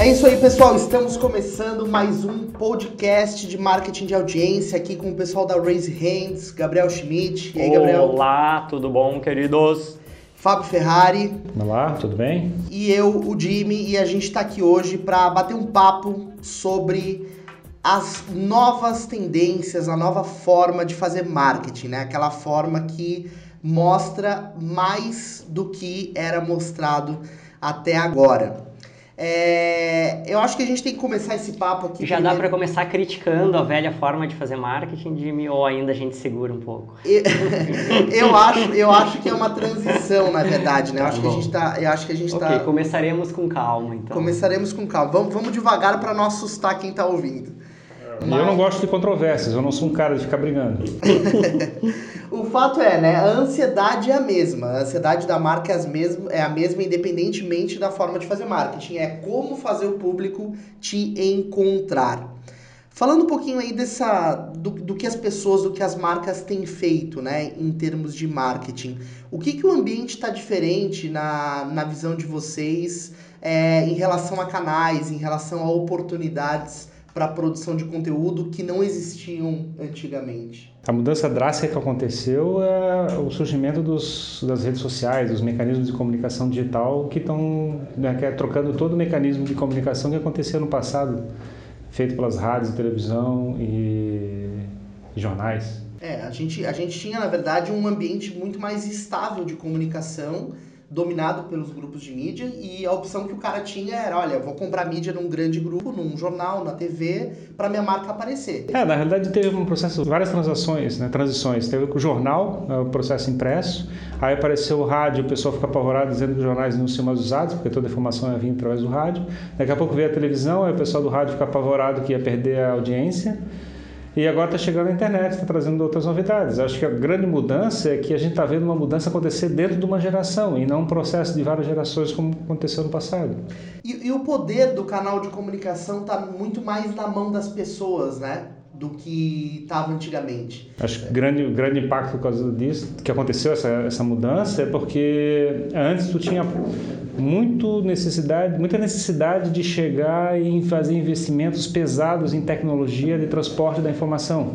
É isso aí, pessoal. Estamos começando mais um podcast de marketing de audiência aqui com o pessoal da Raise Hands, Gabriel Schmidt. E aí, Gabriel? Olá, tudo bom, queridos? Fábio Ferrari. Olá, tudo bem? E eu, o Jimmy, e a gente está aqui hoje para bater um papo sobre as novas tendências, a nova forma de fazer marketing, né? Aquela forma que mostra mais do que era mostrado até agora. É, eu acho que a gente tem que começar esse papo aqui. Já primeiro. dá para começar criticando a velha forma de fazer marketing, Jimmy, ou ainda a gente segura um pouco? Eu, eu acho, eu acho que é uma transição, na verdade, né? Eu acho que a gente tá, eu acho que a gente okay, tá. começaremos com calma, então. Começaremos com calma. Vamos, vamos devagar para não assustar quem está ouvindo. Mas... Eu não gosto de controvérsias, eu não sou um cara de ficar brigando. o fato é, né? A ansiedade é a mesma. A ansiedade da marca é, as mesmo, é a mesma, independentemente da forma de fazer marketing. É como fazer o público te encontrar. Falando um pouquinho aí dessa do, do que as pessoas, do que as marcas têm feito, né, em termos de marketing. O que, que o ambiente está diferente na, na visão de vocês é, em relação a canais, em relação a oportunidades para a produção de conteúdo que não existiam antigamente? A mudança drástica que aconteceu é o surgimento dos, das redes sociais, dos mecanismos de comunicação digital que estão né, que é trocando todo o mecanismo de comunicação que acontecia no passado, feito pelas rádios, televisão e, e jornais. É, a gente, a gente tinha, na verdade, um ambiente muito mais estável de comunicação dominado pelos grupos de mídia e a opção que o cara tinha era, olha, vou comprar mídia num grande grupo, num jornal, na TV, para minha marca aparecer. É, na realidade teve um processo, várias transações, né, transições. Teve o jornal, né, o processo impresso, aí apareceu o rádio, o pessoal fica apavorado dizendo que os jornais não seriam mais usados, porque toda a informação ia vir através do rádio. Daqui a pouco veio a televisão, aí o pessoal do rádio fica apavorado que ia perder a audiência. E agora está chegando a internet, está trazendo outras novidades. Acho que a grande mudança é que a gente está vendo uma mudança acontecer dentro de uma geração e não um processo de várias gerações como aconteceu no passado. E, e o poder do canal de comunicação está muito mais na mão das pessoas, né? Do que estava antigamente. Acho que grande, grande impacto por causa disso, que aconteceu essa, essa mudança, é porque antes tu tinha muito necessidade, muita necessidade de chegar e fazer investimentos pesados em tecnologia de transporte da informação.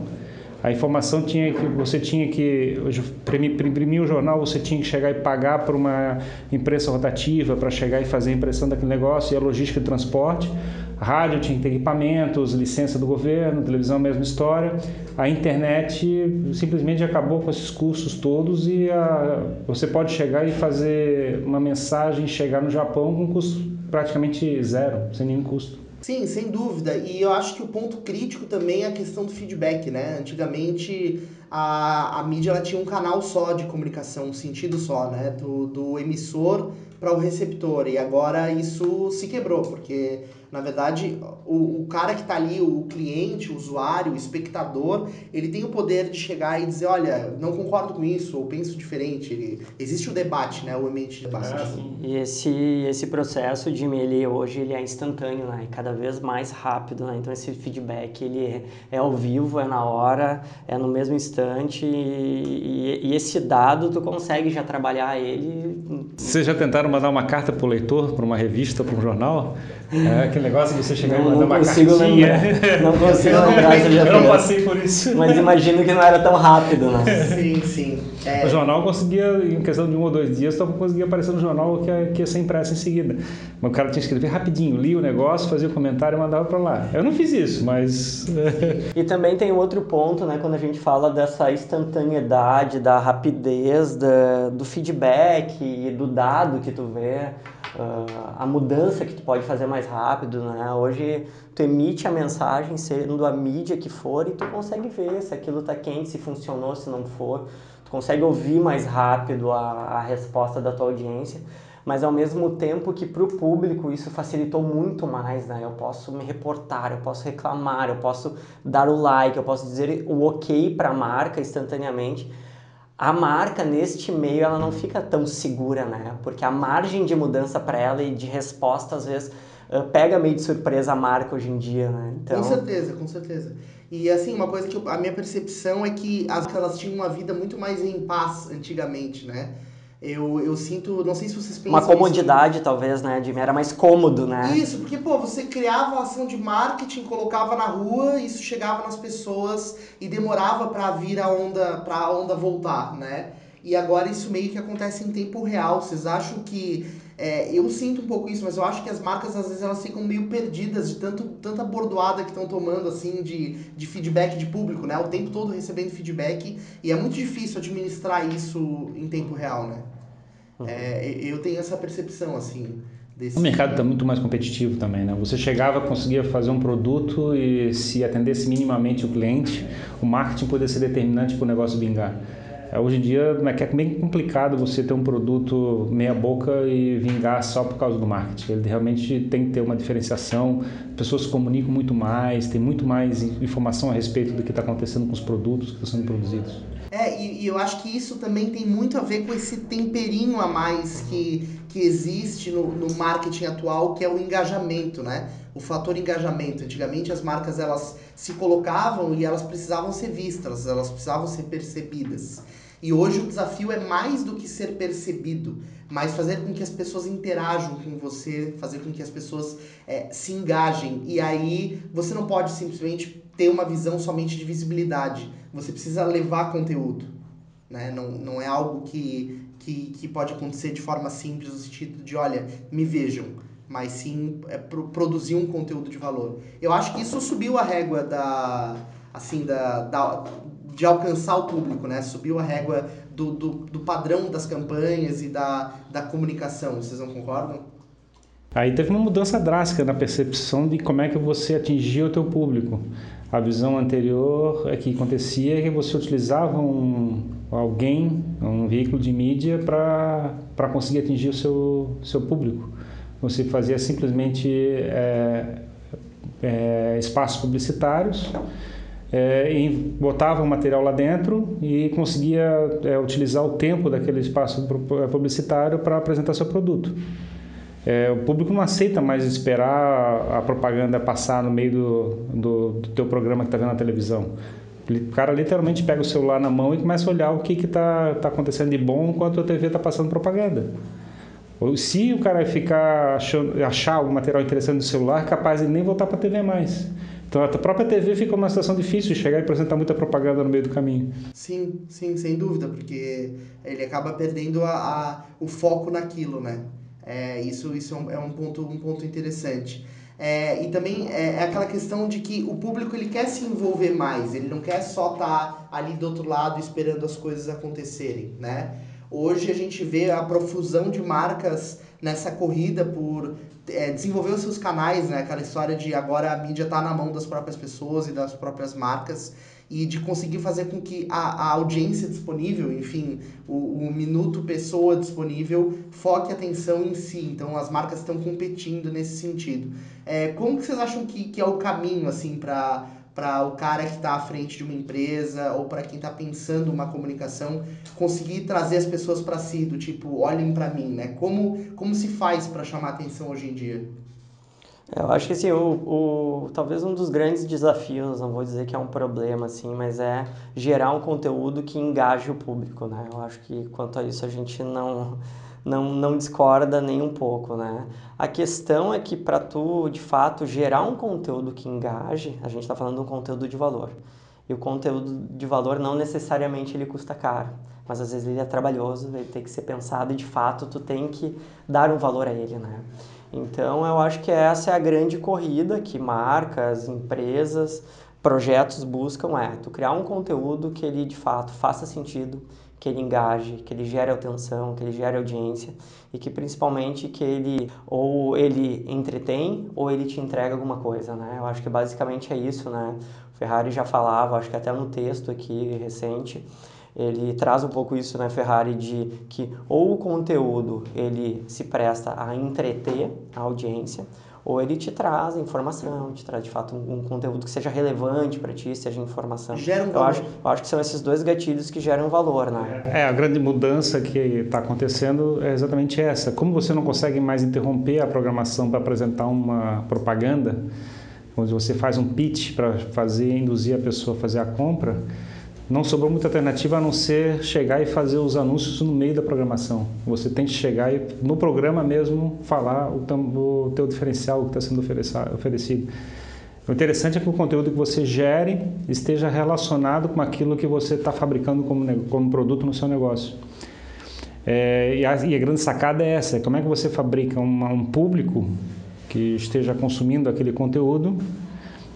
A informação tinha que você tinha que para imprimir o jornal você tinha que chegar e pagar para uma imprensa rotativa para chegar e fazer a impressão daquele negócio e a logística de transporte. Rádio tinha que ter equipamentos, licença do governo, televisão mesma história. A internet simplesmente acabou com esses custos todos e a, você pode chegar e fazer uma mensagem chegar no Japão com custo praticamente zero, sem nenhum custo. Sim, sem dúvida. E eu acho que o ponto crítico também é a questão do feedback, né? Antigamente a, a mídia ela tinha um canal só de comunicação, um sentido só, né? Do, do emissor para o receptor. E agora isso se quebrou, porque na verdade, o, o cara que está ali, o cliente, o usuário, o espectador, ele tem o poder de chegar e dizer, olha, não concordo com isso, ou penso diferente. Ele, existe o debate, né? O ambiente de debate. É, e esse, esse processo, de ele hoje ele é instantâneo, né? E cada vez mais rápido, né? Então esse feedback, ele é, é ao vivo, é na hora, é no mesmo instante e, e, e esse dado tu consegue já trabalhar ele. Vocês já tentaram mandar uma carta para o leitor, para uma revista, para um jornal? É, aquele negócio de você chegar não, e mandar uma cartinha. Lembrar, não consigo lembrar. Eu não passei por isso. Mas imagino que não era tão rápido, né? Sim, sim. É... O jornal conseguia, em questão de um ou dois dias, então conseguia aparecer no jornal que ia, que ia ser impresso em seguida. Mas o cara tinha que escrever rapidinho, lia o negócio, fazia o comentário e mandava para lá. Eu não fiz isso, mas... e também tem outro ponto, né, quando a gente fala dessa instantaneidade, da rapidez, da, do feedback e do dado que tu vê uh, a mudança que tu pode fazer mais rápido, né? Hoje tu emite a mensagem sendo a mídia que for e tu consegue ver se aquilo tá quente, se funcionou, se não for. Tu consegue ouvir mais rápido a, a resposta da tua audiência mas ao mesmo tempo que para o público isso facilitou muito mais, né? Eu posso me reportar, eu posso reclamar, eu posso dar o like, eu posso dizer o ok para a marca instantaneamente a marca neste meio ela não fica tão segura, né? Porque a margem de mudança para ela e de resposta às vezes pega meio de surpresa a marca hoje em dia, né? Então... Com certeza, com certeza. E assim, uma coisa que eu, a minha percepção é que as elas tinham uma vida muito mais em paz antigamente, né? Eu, eu sinto, não sei se vocês pensam. Uma comodidade, isso. talvez, né, Jimmy? Era mais cômodo, né? Isso, porque, pô, você criava ação de marketing, colocava na rua, isso chegava nas pessoas e demorava para vir a onda, para a onda voltar, né? E agora isso meio que acontece em tempo real. Vocês acham que é, eu sinto um pouco isso, mas eu acho que as marcas às vezes elas ficam meio perdidas de tanto, tanta bordoada que estão tomando assim de, de feedback de público, né? O tempo todo recebendo feedback e é muito difícil administrar isso em tempo real, né? Uhum. É, eu tenho essa percepção assim. Desse... O mercado está muito mais competitivo também, né? Você chegava, conseguia fazer um produto e se atendesse minimamente o cliente, o marketing poderia ser determinante para o negócio vingar. É, hoje em dia é bem complicado você ter um produto meia boca e vingar só por causa do marketing. Ele realmente tem que ter uma diferenciação, pessoas se comunicam muito mais, tem muito mais informação a respeito do que está acontecendo com os produtos que estão sendo produzidos. É, e, e, eu acho que isso também tem muito a ver com esse temperinho a mais que, que existe no, no marketing atual, que é o engajamento, né? O fator engajamento. Antigamente as marcas elas se colocavam e elas precisavam ser vistas, elas precisavam ser percebidas. E hoje o desafio é mais do que ser percebido, mas fazer com que as pessoas interajam com você, fazer com que as pessoas é, se engajem. E aí você não pode simplesmente ter uma visão somente de visibilidade. Você precisa levar conteúdo. Né? Não, não é algo que, que, que pode acontecer de forma simples, no sentido de, olha, me vejam, mas sim é, pro, produzir um conteúdo de valor. Eu acho que isso subiu a régua da, assim, da, da, de alcançar o público, né? Subiu a régua do, do, do padrão das campanhas e da, da comunicação. Vocês não concordam? Aí teve uma mudança drástica na percepção de como é que você atingia o teu público. A visão anterior é que acontecia que você utilizava um, alguém, um veículo de mídia para conseguir atingir o seu, seu público. Você fazia simplesmente é, é, espaços publicitários é, e botava o material lá dentro e conseguia é, utilizar o tempo daquele espaço é, publicitário para apresentar seu produto. É, o público não aceita mais esperar a propaganda passar no meio do, do, do teu programa que está vendo na televisão. O cara literalmente pega o celular na mão e começa a olhar o que está tá acontecendo de bom enquanto a TV está passando propaganda. Ou se o cara ficar achando, achar algum material interessante no celular, capaz de nem voltar para a TV mais. Então a própria TV fica uma situação difícil de chegar e apresentar muita propaganda no meio do caminho. Sim, sim, sem dúvida, porque ele acaba perdendo a, a o foco naquilo, né? É, isso isso é um é ponto, um ponto interessante. É, e também é, é, aquela questão de que o público ele quer se envolver mais, ele não quer só estar tá ali do outro lado esperando as coisas acontecerem, né? Hoje a gente vê a profusão de marcas nessa corrida por é, desenvolver os seus canais, né? Aquela história de agora a mídia está na mão das próprias pessoas e das próprias marcas e de conseguir fazer com que a, a audiência disponível, enfim, o, o minuto pessoa disponível, foque a atenção em si. Então as marcas estão competindo nesse sentido. É, como que vocês acham que, que é o caminho, assim, para para o cara que está à frente de uma empresa ou para quem está pensando uma comunicação conseguir trazer as pessoas para si do tipo olhem para mim né como como se faz para chamar atenção hoje em dia é, eu acho que assim, o, o, talvez um dos grandes desafios, não vou dizer que é um problema, assim, mas é gerar um conteúdo que engaje o público, né? Eu acho que quanto a isso a gente não, não, não discorda nem um pouco, né? A questão é que para tu, de fato, gerar um conteúdo que engaje, a gente está falando de um conteúdo de valor. E o conteúdo de valor não necessariamente ele custa caro, mas às vezes ele é trabalhoso, ele tem que ser pensado e de fato tu tem que dar um valor a ele, né? Então eu acho que essa é a grande corrida que marcas, empresas, projetos buscam é tu criar um conteúdo que ele de fato faça sentido, que ele engaje, que ele gere atenção, que ele gere audiência e que principalmente que ele ou ele entretém ou ele te entrega alguma coisa, né? Eu acho que basicamente é isso, né? O Ferrari já falava, acho que até no texto aqui recente, ele traz um pouco isso, né, Ferrari, de que ou o conteúdo ele se presta a entreter a audiência, ou ele te traz informação, te traz de fato um, um conteúdo que seja relevante para ti, seja informação. Gera um eu acho, eu acho que são esses dois gatilhos que geram valor, né? É, a grande mudança que está acontecendo é exatamente essa. Como você não consegue mais interromper a programação para apresentar uma propaganda, onde você faz um pitch para fazer induzir a pessoa a fazer a compra, não sobrou muita alternativa a não ser chegar e fazer os anúncios no meio da programação. Você tem que chegar e no programa mesmo falar o, o teu diferencial que está sendo oferecido. O interessante é que o conteúdo que você gere esteja relacionado com aquilo que você está fabricando como, como produto no seu negócio. É, e, a, e, a, grande sacada é essa: como é que você fabrica uma, um público que esteja consumindo aquele conteúdo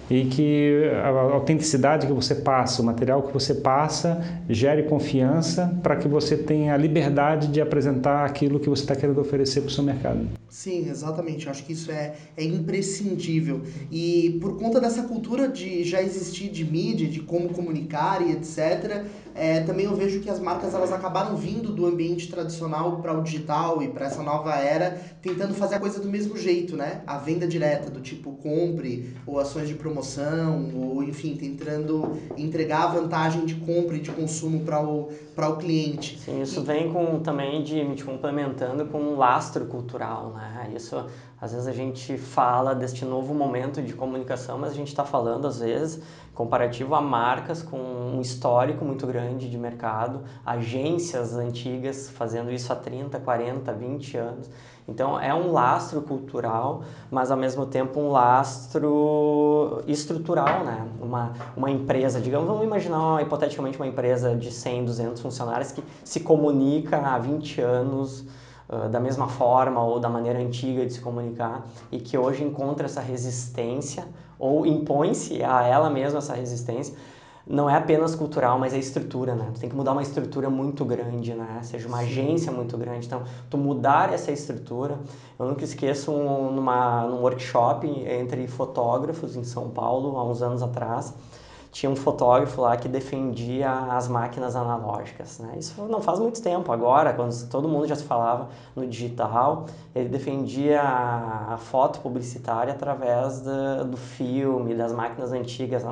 e que a autenticidade que você passa, o material que você passa, gere confiança para que você tenha a liberdade de apresentar aquilo que você está querendo oferecer para o seu mercado. Sim, exatamente. Eu acho que isso é, é imprescindível. E por conta dessa cultura de já existir de mídia, de como comunicar e etc., é, também eu vejo que as marcas elas acabaram vindo do ambiente tradicional para o digital e para essa nova era, tentando fazer a coisa do mesmo jeito, né? A venda direta, do tipo compre, ou ações de promoção, ou enfim, tentando entregar a vantagem de compra e de consumo para o, o cliente. Sim, isso e... vem com também de me complementando com um lastro cultural, né? Isso às vezes a gente fala deste novo momento de comunicação, mas a gente está falando, às vezes, comparativo a marcas com um histórico muito grande de mercado, agências antigas fazendo isso há 30, 40, 20 anos. Então é um lastro cultural, mas ao mesmo tempo um lastro estrutural, né? Uma, uma empresa, digamos, vamos imaginar hipoteticamente uma empresa de 100, 200 funcionários que se comunica há 20 anos da mesma forma ou da maneira antiga de se comunicar e que hoje encontra essa resistência ou impõe-se a ela mesma essa resistência não é apenas cultural, mas é estrutura, né? Tu tem que mudar uma estrutura muito grande, né? Seja uma agência muito grande. Então, tu mudar essa estrutura. Eu nunca esqueço um, numa, num workshop entre fotógrafos em São Paulo, há uns anos atrás tinha um fotógrafo lá que defendia as máquinas analógicas. Né? Isso não faz muito tempo, agora, quando todo mundo já se falava no digital, ele defendia a foto publicitária através da, do filme, das máquinas antigas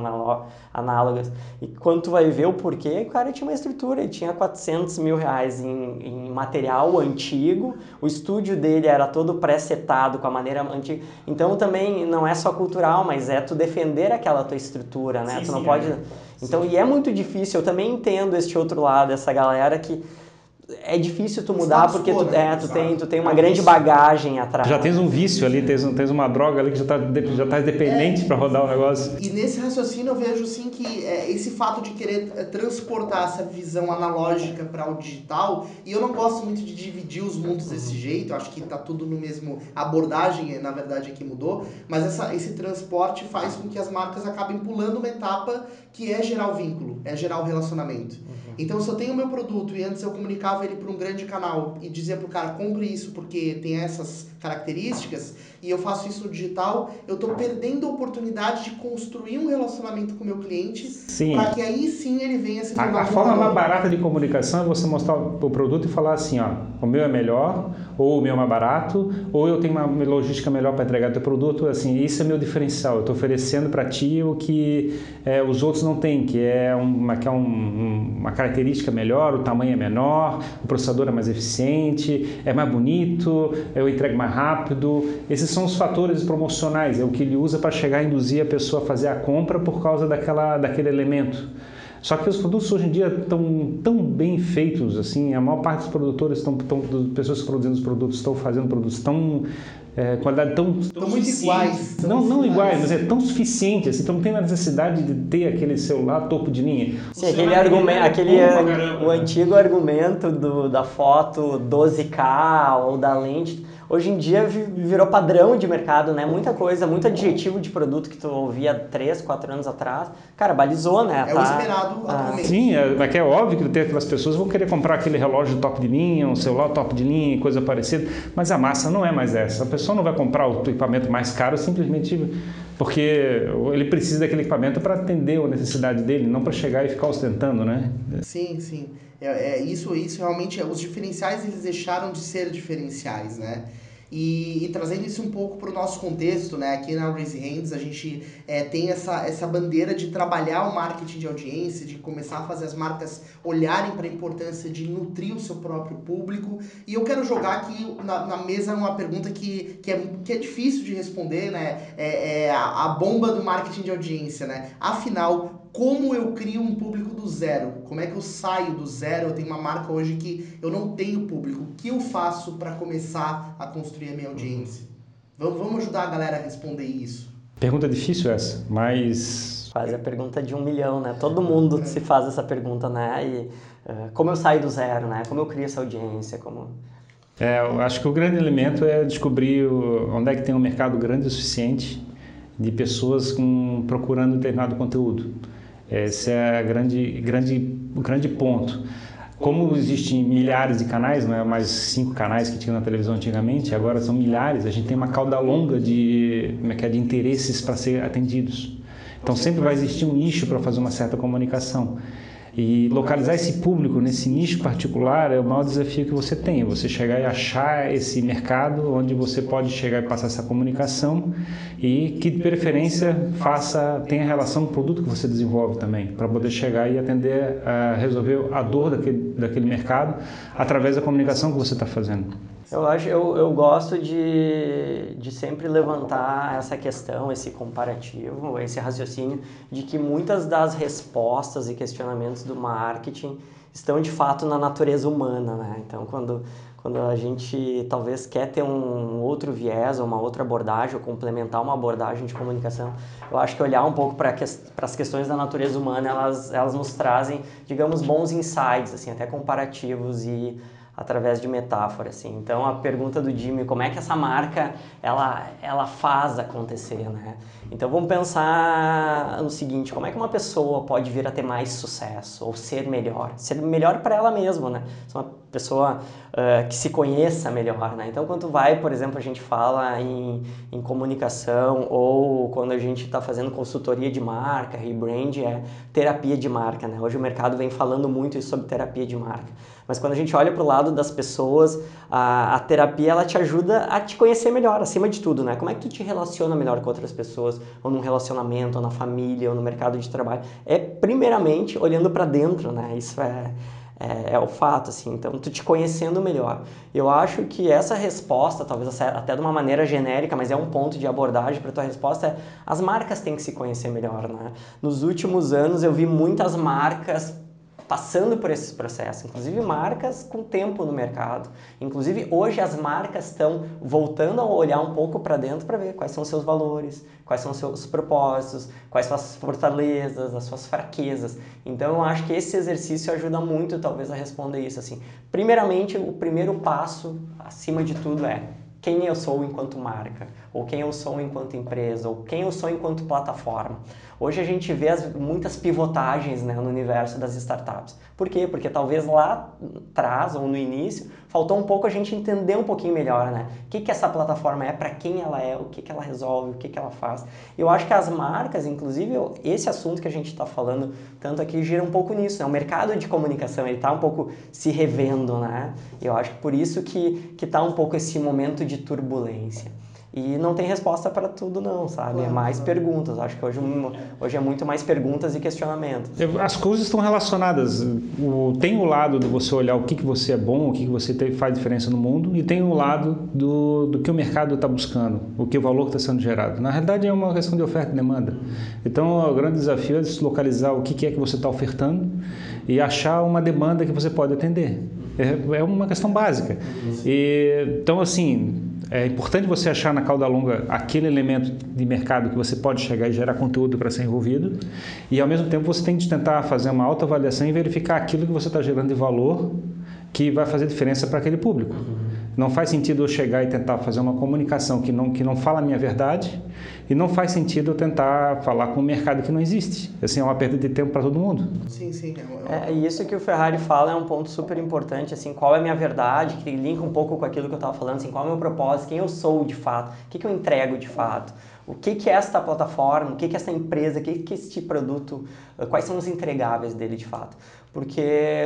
análogas. E quando tu vai ver o porquê, o cara tinha uma estrutura, ele tinha 400 mil reais em, em material antigo, o estúdio dele era todo pré-setado com a maneira antiga. Então também não é só cultural, mas é tu defender aquela tua estrutura, né? Sim, tu não sim, pode. É. Então, e é muito difícil, eu também entendo este outro lado, essa galera que é difícil tu mudar porque tu, né? é, tu, tem, tu tem uma grande bagagem atrás. Já tens um vício ali, tens, tens uma droga ali que já está já tá dependente é, para rodar o negócio. E nesse raciocínio eu vejo sim que é, esse fato de querer é, transportar essa visão analógica para o digital, e eu não gosto muito de dividir os mundos desse uhum. jeito, acho que está tudo no mesmo abordagem, na verdade aqui mudou, mas essa, esse transporte faz com que as marcas acabem pulando uma etapa que é gerar o vínculo, é gerar o relacionamento. Então, se eu tenho o meu produto e antes eu comunicava ele para um grande canal e dizia para o cara, compre isso porque tem essas características, e eu faço isso no digital, eu estou perdendo a oportunidade de construir um relacionamento com o meu cliente para que aí sim ele venha se tornar A, a forma mais barata de comunicação é você mostrar o produto e falar assim, ó, o meu é melhor, ou o meu é mais barato, ou eu tenho uma logística melhor para entregar teu produto, assim, isso é meu diferencial, eu estou oferecendo para ti o que é, os outros não têm, que é, uma, que é um, uma característica melhor, o tamanho é menor, o processador é mais eficiente, é mais bonito, eu entrego mais rápido, esses são os fatores promocionais, é o que ele usa para chegar a induzir a pessoa a fazer a compra por causa daquela, daquele elemento. Só que os produtos hoje em dia estão tão bem feitos, assim, a maior parte dos produtores, estão, tão, pessoas produzindo os produtos, estão fazendo produtos tão é, qualidade tão, tão muito iguais. Não, não iguais, mas é tão suficiente, assim, então não tem necessidade de ter aquele celular topo de linha. Sim, aquele argumento, aquele o antigo argumento do, da foto 12K ou da lente hoje em dia virou padrão de mercado, né? Muita coisa, muito adjetivo de produto que tu ouvia 3, 4 anos atrás, cara, balizou, né? É tá... o esperado ah. atualmente. Sim, é, é, é óbvio que tem aquelas pessoas vão querer comprar aquele relógio top de linha, um celular top de linha, coisa parecida, mas a massa não é mais essa. A pessoa não vai comprar o equipamento mais caro simplesmente porque ele precisa daquele equipamento para atender a necessidade dele, não para chegar e ficar ostentando, né? Sim, sim. É, é, isso, isso realmente, os diferenciais eles deixaram de ser diferenciais, né? E, e, trazendo isso um pouco para o nosso contexto, né? Aqui na Raise Hands a gente é, tem essa, essa bandeira de trabalhar o marketing de audiência, de começar a fazer as marcas olharem para a importância de nutrir o seu próprio público. E eu quero jogar aqui na, na mesa uma pergunta que, que, é, que é difícil de responder, né? É, é a, a bomba do marketing de audiência, né? Afinal, como eu crio um público do zero? Como é que eu saio do zero? Eu tenho uma marca hoje que eu não tenho público. O que eu faço para começar a construir a minha audiência? Vamos, vamos ajudar a galera a responder isso. Pergunta difícil essa, mas. Faz a pergunta de um milhão, né? Todo mundo se faz essa pergunta, né? E uh, como eu saio do zero, né? Como eu crio essa audiência? Como... É, eu acho que o grande elemento é descobrir onde é que tem um mercado grande o suficiente de pessoas com, procurando determinado conteúdo. Esse é grande, grande, o grande ponto. Como existem milhares de canais, não é mais cinco canais que tinha na televisão antigamente, agora são milhares, a gente tem uma cauda longa de, é, de interesses para ser atendidos. Então sempre vai existir um nicho para fazer uma certa comunicação. E localizar esse público nesse nicho particular é o maior desafio que você tem. Você chegar e achar esse mercado onde você pode chegar e passar essa comunicação e que de preferência faça tenha relação com o produto que você desenvolve também, para poder chegar e atender a resolver a dor daquele, daquele mercado através da comunicação que você está fazendo. Eu acho, eu, eu gosto de, de sempre levantar essa questão, esse comparativo, esse raciocínio de que muitas das respostas e questionamentos do marketing estão de fato na natureza humana, né? Então, quando quando a gente talvez quer ter um outro viés, ou uma outra abordagem, ou complementar uma abordagem de comunicação, eu acho que olhar um pouco para que, as questões da natureza humana, elas, elas nos trazem, digamos, bons insights, assim, até comparativos e através de metáfora, assim. Então a pergunta do Jimmy, como é que essa marca ela ela faz acontecer, né? Então vamos pensar no seguinte, como é que uma pessoa pode vir a ter mais sucesso ou ser melhor, ser melhor para ela mesma, né? Ser uma pessoa uh, que se conheça melhor, né? Então quando vai, por exemplo, a gente fala em, em comunicação ou quando a gente está fazendo consultoria de marca, rebrand é terapia de marca, né? Hoje o mercado vem falando muito sobre terapia de marca. Mas quando a gente olha para o lado das pessoas, a, a, terapia ela te ajuda a te conhecer melhor, acima de tudo, né? Como é que tu te relaciona melhor com outras pessoas, ou num relacionamento, ou na família, ou no mercado de trabalho? É primeiramente olhando para dentro, né? Isso é, é, é, o fato, assim. Então, tu te conhecendo melhor. Eu acho que essa resposta, talvez até de uma maneira genérica, mas é um ponto de abordagem para tua resposta, é as marcas têm que se conhecer melhor, né? Nos últimos anos eu vi muitas marcas passando por esses processos, inclusive marcas com tempo no mercado. Inclusive hoje as marcas estão voltando a olhar um pouco para dentro para ver quais são seus valores, quais são seus propósitos, quais são as fortalezas, as suas fraquezas. Então eu acho que esse exercício ajuda muito talvez a responder isso assim. Primeiramente, o primeiro passo acima de tudo é quem eu sou enquanto marca, ou quem eu sou enquanto empresa, ou quem eu sou enquanto plataforma. Hoje a gente vê as, muitas pivotagens né, no universo das startups. Por quê? Porque talvez lá atrás ou no início faltou um pouco a gente entender um pouquinho melhor, né? O que, que essa plataforma é, para quem ela é, o que, que ela resolve, o que, que ela faz. Eu acho que as marcas, inclusive esse assunto que a gente está falando tanto aqui gira um pouco nisso. Né? O mercado de comunicação ele está um pouco se revendo, né? Eu acho que por isso que está um pouco esse momento de turbulência. E não tem resposta para tudo não, sabe? É claro, é mais claro. perguntas. Acho que hoje, hoje é muito mais perguntas e questionamentos. As coisas estão relacionadas. O, tem o lado de você olhar o que, que você é bom, o que, que você tem, faz diferença no mundo, e tem o lado do, do que o mercado está buscando, o que o valor está sendo gerado. Na realidade é uma questão de oferta e demanda. Então o grande desafio é localizar o que, que é que você está ofertando e achar uma demanda que você pode atender. É, é uma questão básica. E, então assim é importante você achar na cauda longa aquele elemento de mercado que você pode chegar e gerar conteúdo para ser envolvido, e ao mesmo tempo você tem que tentar fazer uma autoavaliação e verificar aquilo que você está gerando de valor que vai fazer diferença para aquele público. Não faz sentido eu chegar e tentar fazer uma comunicação que não, que não fala a minha verdade e não faz sentido eu tentar falar com um mercado que não existe. Assim, é uma perda de tempo para todo mundo. Sim, sim. É, é, isso que o Ferrari fala é um ponto super importante, assim, qual é a minha verdade, que linka um pouco com aquilo que eu estava falando, assim, qual é o meu propósito, quem eu sou de fato, o que, que eu entrego de fato o que, que é esta plataforma, o que, que é essa empresa, o que, que é este produto, quais são os entregáveis dele de fato. Porque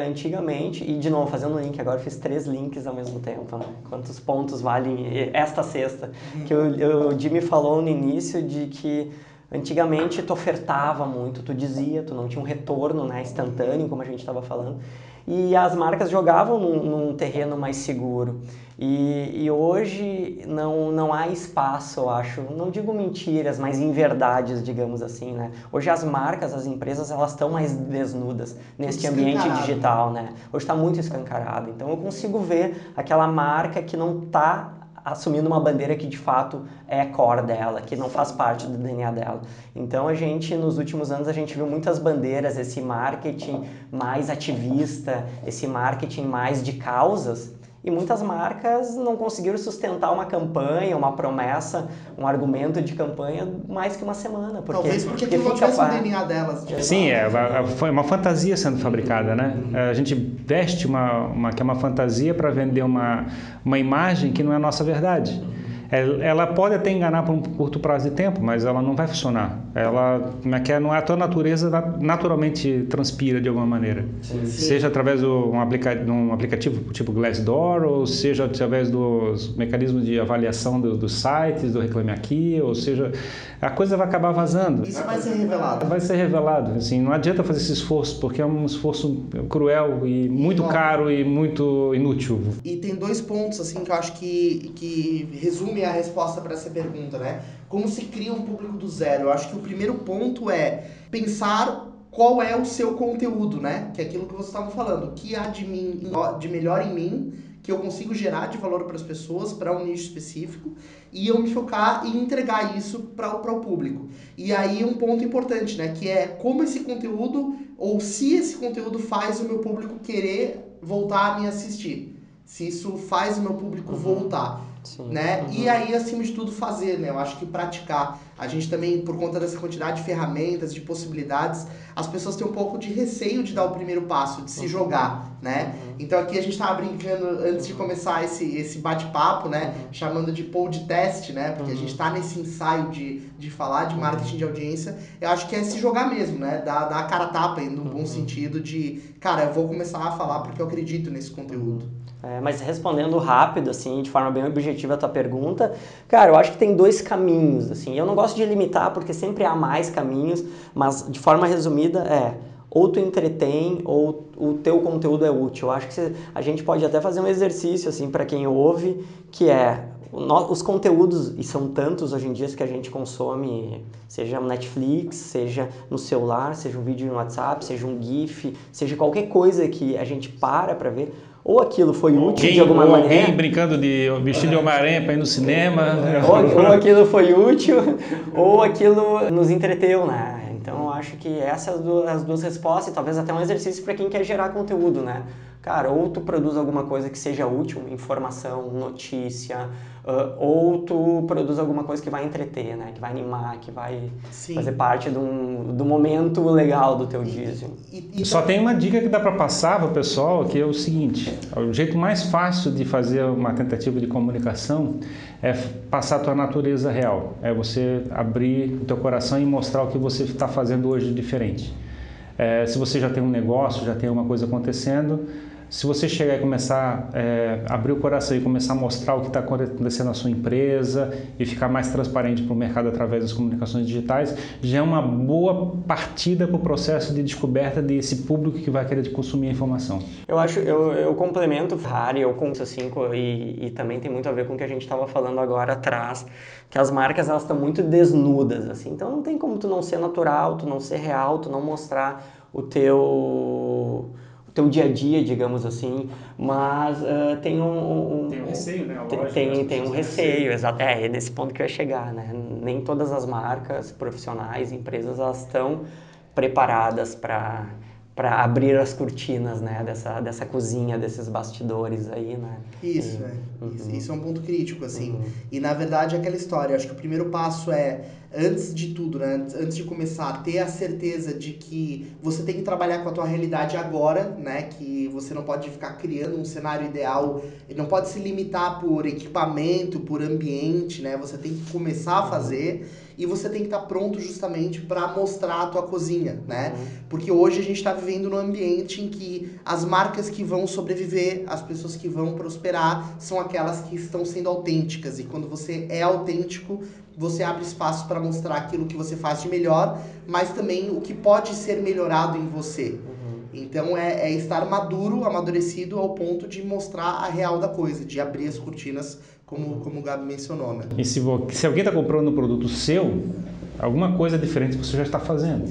antigamente, e de novo, fazendo um link, agora eu fiz três links ao mesmo tempo, né? quantos pontos valem esta sexta, uhum. que o, o Jimmy falou no início de que antigamente tu ofertava muito, tu dizia, tu não tinha um retorno né, instantâneo, como a gente estava falando, e as marcas jogavam num, num terreno mais seguro. E, e, hoje não, não há espaço, eu acho, não digo mentiras, mas inverdades, digamos assim, né? Hoje as marcas, as empresas, elas estão mais desnudas neste ambiente digital, né? Hoje está muito escancarado. Então eu consigo ver aquela marca que não está assumindo uma bandeira que de fato é core dela, que não faz parte do DNA dela. Então a gente nos últimos anos a gente viu muitas bandeiras, esse marketing mais ativista, esse marketing mais de causas, e muitas marcas não conseguiram sustentar uma campanha, uma promessa, um argumento de campanha mais que uma semana. Porque, Talvez porque, porque aquilo não tivesse o DNA delas. Sim, é, foi uma fantasia sendo fabricada, né? A gente veste uma, uma que é uma fantasia para vender uma, uma imagem que não é a nossa verdade. Ela pode até enganar por um curto prazo de tempo, mas ela não vai funcionar. Ela é não é a tua natureza naturalmente transpira de alguma maneira. Sim, sim. Seja através de um, aplica, um, aplicativo tipo Glassdoor, ou seja através dos mecanismos de avaliação do, dos sites, do Reclame Aqui, ou seja, a coisa vai acabar vazando. Isso vai ser revelado. Vai ser revelado. Assim, não adianta fazer esse esforço, porque é um esforço cruel e muito caro e muito inútil. E tem dois pontos assim que eu acho que, que resume a resposta para essa pergunta, né? Como se cria um público do zero? Eu acho que o primeiro ponto é pensar qual é o seu conteúdo, né? Que é aquilo que você estava falando. O que há de, mim, de melhor em mim que eu consigo gerar de valor para as pessoas, para um nicho específico, e eu me focar e entregar isso para o público. E aí um ponto importante, né? Que é como esse conteúdo, ou se esse conteúdo faz o meu público querer voltar a me assistir. Se isso faz o meu público uhum. voltar. Sim. Né? Uhum. E aí, acima de tudo, fazer, né? Eu acho que praticar. A gente também, por conta dessa quantidade de ferramentas, de possibilidades, as pessoas têm um pouco de receio de dar o primeiro passo, de se uhum. jogar, né? Uhum. Então aqui a gente estava brincando antes de começar esse, esse bate-papo, né? Uhum. Chamando de pod test, né? Porque a gente está nesse ensaio de, de falar de marketing de audiência. Eu acho que é se jogar mesmo, né? Dar, dar a cara tapa, no bom sentido de, cara, eu vou começar a falar porque eu acredito nesse conteúdo. É, mas respondendo rápido, assim, de forma bem objetiva a tua pergunta, cara, eu acho que tem dois caminhos, assim. Eu não gosto de limitar porque sempre há mais caminhos, mas de forma resumida é ou tu entretém ou o teu conteúdo é útil. Eu acho que a gente pode até fazer um exercício assim para quem ouve, que é os conteúdos, e são tantos hoje em dia que a gente consome, seja no Netflix, seja no celular, seja um vídeo no WhatsApp, seja um GIF, seja qualquer coisa que a gente para para ver, ou aquilo foi útil alguém, de alguma ou maneira. Alguém brincando de vestido de Homem-Aranha para ir no cinema. Ou, ou, aquilo foi útil, ou aquilo nos entreteu, né? Então eu acho que essas as duas respostas, e talvez até um exercício para quem quer gerar conteúdo, né? Cara, ou tu produz alguma coisa que seja útil, informação, notícia, uh, ou tu produz alguma coisa que vai entreter, né? Que vai animar, que vai Sim. fazer parte do, do momento legal do teu dia. Assim. E, e, Só tem uma dica que dá para passar para o pessoal, que é o seguinte: o jeito mais fácil de fazer uma tentativa de comunicação é passar a tua natureza real. É você abrir o teu coração e mostrar o que você está fazendo hoje de diferente. É, se você já tem um negócio, já tem alguma coisa acontecendo, se você chegar e começar a é, abrir o coração e começar a mostrar o que está acontecendo na sua empresa e ficar mais transparente para o mercado através das comunicações digitais, já é uma boa partida para o processo de descoberta desse público que vai querer consumir a informação. Eu acho, eu, eu complemento, Harry, eu com assim, e, e também tem muito a ver com o que a gente estava falando agora atrás, que as marcas elas estão muito desnudas, assim, então não tem como tu não ser natural, tu não ser real, tu não mostrar o teu teu dia a dia, digamos assim, mas uh, tem um, um, Tem um receio, né? Lógico, tem, tem um receio, exato. É, é nesse ponto que eu ia chegar, né? Nem todas as marcas profissionais, empresas, elas estão preparadas para para abrir as cortinas, né, dessa, dessa cozinha, desses bastidores aí, né? Isso, e, é. Uhum. Isso, isso, é um ponto crítico, assim. Uhum. E, na verdade, é aquela história. Acho que o primeiro passo é, antes de tudo, né, antes de começar, ter a certeza de que você tem que trabalhar com a tua realidade agora, né? Que você não pode ficar criando um cenário ideal, não pode se limitar por equipamento, por ambiente, né? Você tem que começar a fazer e você tem que estar pronto justamente para mostrar a tua cozinha, né? Uhum. Porque hoje a gente está vivendo num ambiente em que as marcas que vão sobreviver, as pessoas que vão prosperar, são aquelas que estão sendo autênticas. E quando você é autêntico, você abre espaço para mostrar aquilo que você faz de melhor, mas também o que pode ser melhorado em você. Uhum. Então é, é estar maduro, amadurecido ao ponto de mostrar a real da coisa, de abrir as cortinas, como, como o Gabi mencionou, né? E se, vo- se alguém está comprando um produto seu, alguma coisa diferente você já está fazendo.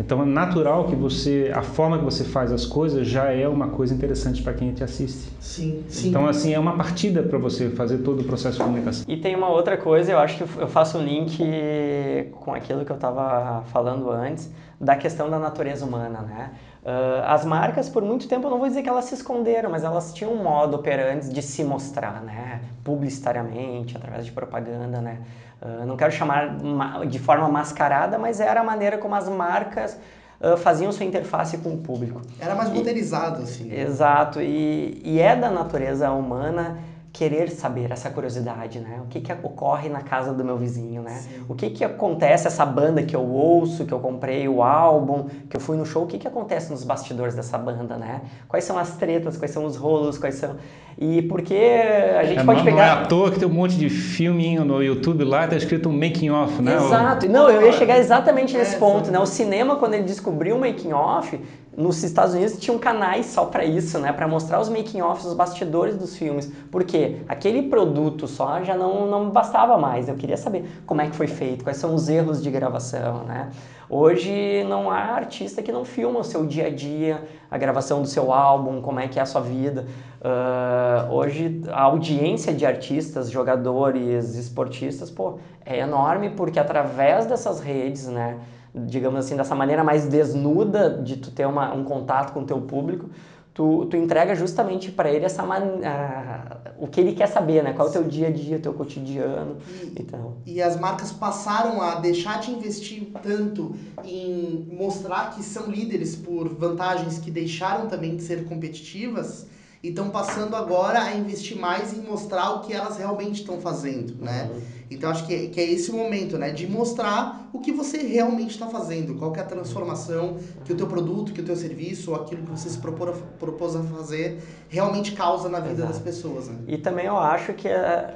Então é natural que você, a forma que você faz as coisas já é uma coisa interessante para quem te assiste. Sim, sim. Então assim é uma partida para você fazer todo o processo de comunicação. E tem uma outra coisa, eu acho que eu faço um link com aquilo que eu estava falando antes, da questão da natureza humana, né? Ah, as marcas, por muito tempo, eu não vou dizer que elas se esconderam, mas elas tinham um modo operante de se mostrar, né? Publicitariamente, através de propaganda, né? Ah, não quero chamar ma- de forma mascarada, mas era a maneira como as marcas ah, faziam sua interface com o público. Era mais roteirizado, assim. Exato, e, e é da natureza humana querer saber essa curiosidade, né? O que que ocorre na casa do meu vizinho, né? O que que acontece essa banda que eu ouço, que eu comprei o álbum, que eu fui no show, o que que acontece nos bastidores dessa banda, né? Quais são as tretas, quais são os rolos, quais são e porque a gente É, pode não, pegar não é à toa que tem um monte de filminho no YouTube lá, tá escrito um making off, né? Exato. Não, eu ia chegar exatamente nesse É, ponto, sim. né? O cinema, quando ele descobriu o making off, nos Estados Unidos tinham canais só para isso, né? Para mostrar os making offs, os bastidores dos filmes. Porque aquele produto só já não, não bastava mais. Eu queria saber como é que foi feito, quais são os erros de gravação, né? Hoje não há artista que não filma o seu dia a dia, a gravação do seu álbum, como é que é a sua vida. Ah, hoje a audiência de artistas, jogadores, esportistas, pô, é enorme porque através dessas redes, né, digamos assim, dessa maneira mais desnuda de tu ter uma, um contato com o teu público, tu, tu entrega justamente para ele essa man... ah, o que ele quer saber, né? Qual é o teu dia a dia, o teu cotidiano. Então, E as marcas passaram a deixar de investir tanto em mostrar que são líderes por vantagens que deixaram também de ser competitivas e estão passando agora a investir mais em mostrar o que elas realmente estão fazendo, né? Então acho que, que é esse o momento, né? De mostrar o que você realmente está fazendo, qual que é a transformação que o teu produto, que o teu serviço, ou aquilo que você se propor, propôs a fazer, realmente causa na vida Exato. das pessoas, né? E também eu acho que eh,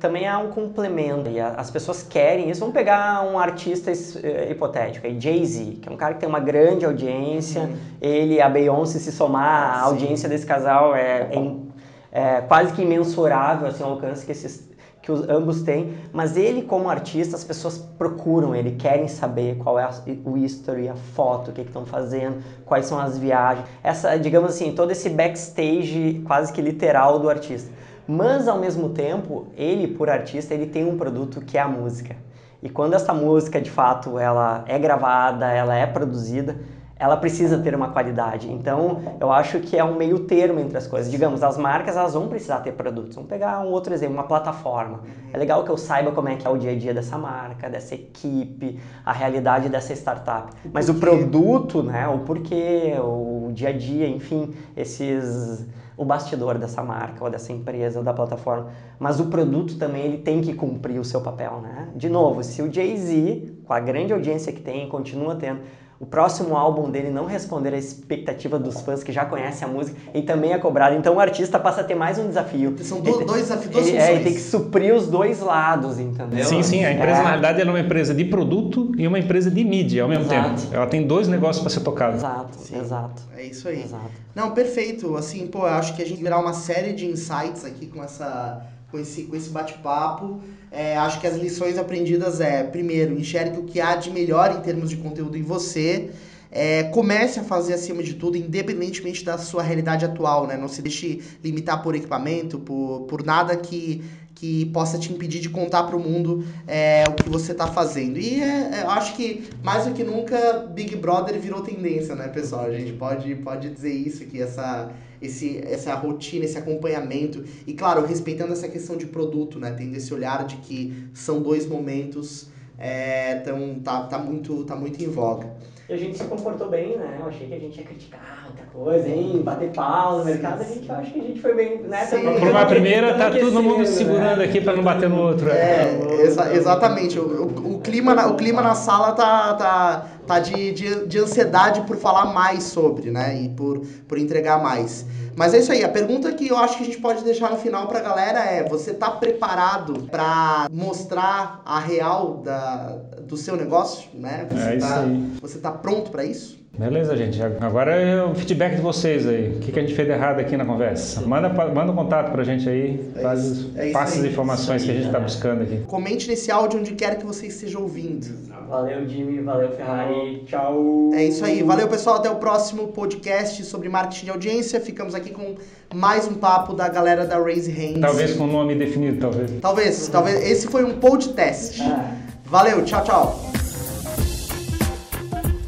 também há um complemento. E as pessoas querem isso. Vamos pegar um artista eh, hipotético, Jay-Z, que é um cara que tem uma grande audiência. Ele e a Beyoncé se somar, a audiência desse casal é, é é quase que imensurável assim, o alcance que esses que os, ambos têm, mas ele como artista, as pessoas procuram ele, querem saber qual é a- o history, a foto, o que estão fazendo, quais são as viagens, essa, digamos assim, todo esse backstage quase que literal do artista. Mas ao mesmo tempo, ele por artista, ele tem um produto que é a música. E quando essa música, de fato, ela é gravada, ela é produzida, ela precisa ter uma qualidade. Então, eu acho que é um meio termo entre as coisas. Digamos, as marcas, elas vão precisar ter produtos. Vamos pegar um outro exemplo, uma plataforma. É legal que eu saiba como é que é o dia a dia dessa marca, dessa equipe, a realidade dessa startup. Mas o produto, né, o porquê, o dia a dia, enfim, esses o bastidor dessa marca ou dessa empresa ou da plataforma, mas o produto também ele tem que cumprir o seu papel, né? De novo, se o Jay-Z, com a grande audiência que tem, continua tendo, o próximo álbum dele não responder à expectativa dos fãs que já conhecem a música, ele também é cobrado. Então o artista passa a ter mais um desafio. São Ele do- dois desafios, duas ele, é, ele funções. tem que suprir os dois lados, entendeu? Sim, sim, a empresa É. na verdade ela é uma empresa de produto e uma empresa de mídia ao mesmo Exato. tempo. Ela tem dois negócios para ser tocado. Exato, Sim. exato. É isso aí. Exato. Não, perfeito. Assim, pô, eu acho que a gente virar uma série de insights aqui com essa com esse, com esse bate-papo. É, acho que as lições aprendidas é, primeiro, enxergue o que há de melhor em termos de conteúdo em você. É, comece a fazer acima de tudo, independentemente da sua realidade atual, né? Não se deixe limitar por equipamento, por, por nada que, que possa te impedir de contar para o mundo é, o que você está fazendo. E é, é, eu acho que, mais do que nunca, Big Brother virou tendência, né, pessoal? A gente pode, pode dizer isso, que essa, esse, essa rotina, esse acompanhamento. E, claro, respeitando essa questão de produto, né? Tendo esse olhar de que são dois momentos, é, então tá, tá, muito, tá muito em voga. E a gente se comportou bem, né? Eu achei que a gente ia criticar muita coisa, hein? Bater pau no mercado. A gente, eu acho que a gente foi bem, né? Sim. Por uma primeira, tá todo mundo né? segurando aqui para não bater no outro. É, exa- exatamente. O, o, o clima na, o clima na sala tá, tá, tá de, de, de ansiedade por falar mais sobre, né? E por, por entregar mais. Mas é isso aí. A pergunta que eu acho que a gente pode deixar no final pra galera é: você tá preparado pra mostrar a real da, do seu negócio, né? Você É isso tá, aí. Você tá pronto pra isso? Beleza, gente. Agora é o feedback de vocês aí. O que, que a gente fez de errado aqui na conversa? Manda, manda um contato pra gente aí. É faz, isso, é isso passa as aí. informações Isso que a aí, gente né? buscando aqui. Comente nesse áudio onde quer que você esteja ouvindo. Valeu, Jimmy. Valeu, Ferrari. Tchau. É isso aí. Valeu, pessoal. Até o próximo podcast sobre marketing de audiência. Ficamos aqui com mais um papo da galera da Raise Hands. Talvez com o nome definido, talvez. Talvez, talvez. Esse foi um pod test. Ah. Valeu, tchau, tchau.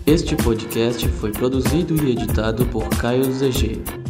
Este podcast foi produzido e editado por Caio ZG.